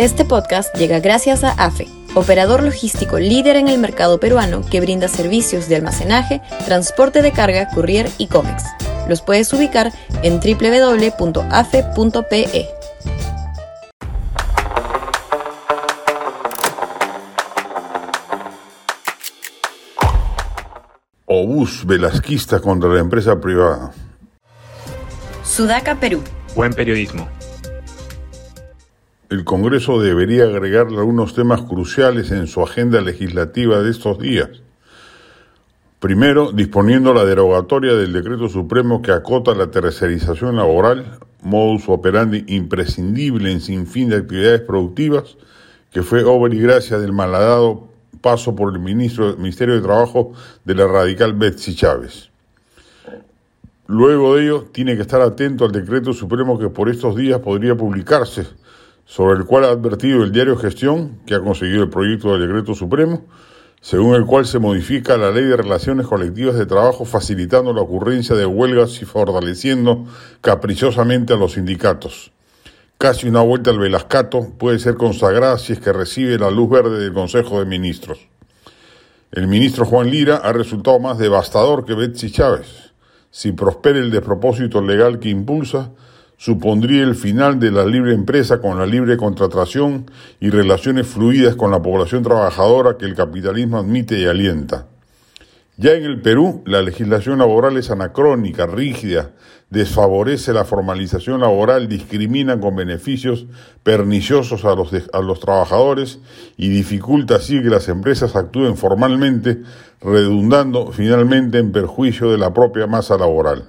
Este podcast llega gracias a AFE, operador logístico líder en el mercado peruano que brinda servicios de almacenaje, transporte de carga, courier y cómics. Los puedes ubicar en www.afe.pe. Obús velasquista contra la empresa privada. Sudaca, Perú. Buen periodismo el Congreso debería agregarle algunos temas cruciales en su agenda legislativa de estos días. Primero, disponiendo la derogatoria del decreto supremo que acota la tercerización laboral, modus operandi imprescindible en sin fin de actividades productivas, que fue obra y gracia del malhadado paso por el ministro, Ministerio de Trabajo de la radical Betsy Chávez. Luego de ello, tiene que estar atento al decreto supremo que por estos días podría publicarse, sobre el cual ha advertido el diario Gestión que ha conseguido el proyecto del decreto supremo, según el cual se modifica la ley de relaciones colectivas de trabajo facilitando la ocurrencia de huelgas y fortaleciendo caprichosamente a los sindicatos. Casi una vuelta al Velascato puede ser consagrada si es que recibe la luz verde del Consejo de Ministros. El ministro Juan Lira ha resultado más devastador que Betsy Chávez. Si prospera el despropósito legal que impulsa, supondría el final de la libre empresa con la libre contratación y relaciones fluidas con la población trabajadora que el capitalismo admite y alienta. Ya en el Perú, la legislación laboral es anacrónica, rígida, desfavorece la formalización laboral, discrimina con beneficios perniciosos a los, a los trabajadores y dificulta así que las empresas actúen formalmente, redundando finalmente en perjuicio de la propia masa laboral.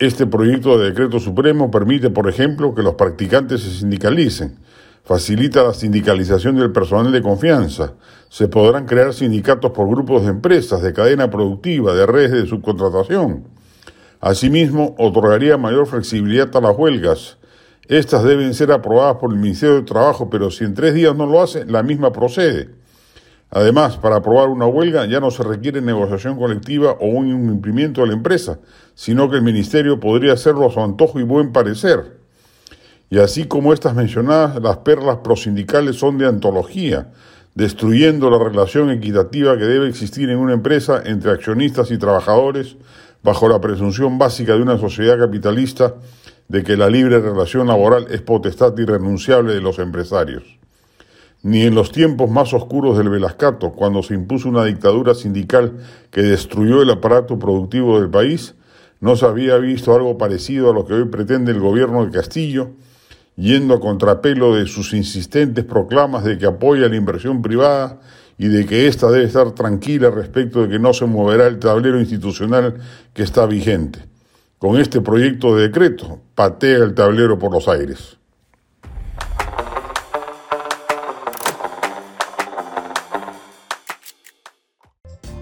Este proyecto de decreto supremo permite, por ejemplo, que los practicantes se sindicalicen, facilita la sindicalización del personal de confianza, se podrán crear sindicatos por grupos de empresas, de cadena productiva, de redes de subcontratación. Asimismo, otorgaría mayor flexibilidad a las huelgas. Estas deben ser aprobadas por el Ministerio de Trabajo, pero si en tres días no lo hace, la misma procede. Además, para aprobar una huelga ya no se requiere negociación colectiva o un incumplimiento de la empresa, sino que el Ministerio podría hacerlo a su antojo y buen parecer. Y así como estas mencionadas, las perlas prosindicales son de antología, destruyendo la relación equitativa que debe existir en una empresa entre accionistas y trabajadores, bajo la presunción básica de una sociedad capitalista de que la libre relación laboral es potestad irrenunciable de los empresarios ni en los tiempos más oscuros del Velascato, cuando se impuso una dictadura sindical que destruyó el aparato productivo del país, no se había visto algo parecido a lo que hoy pretende el gobierno de Castillo, yendo a contrapelo de sus insistentes proclamas de que apoya la inversión privada y de que ésta debe estar tranquila respecto de que no se moverá el tablero institucional que está vigente. Con este proyecto de decreto, patea el tablero por los aires.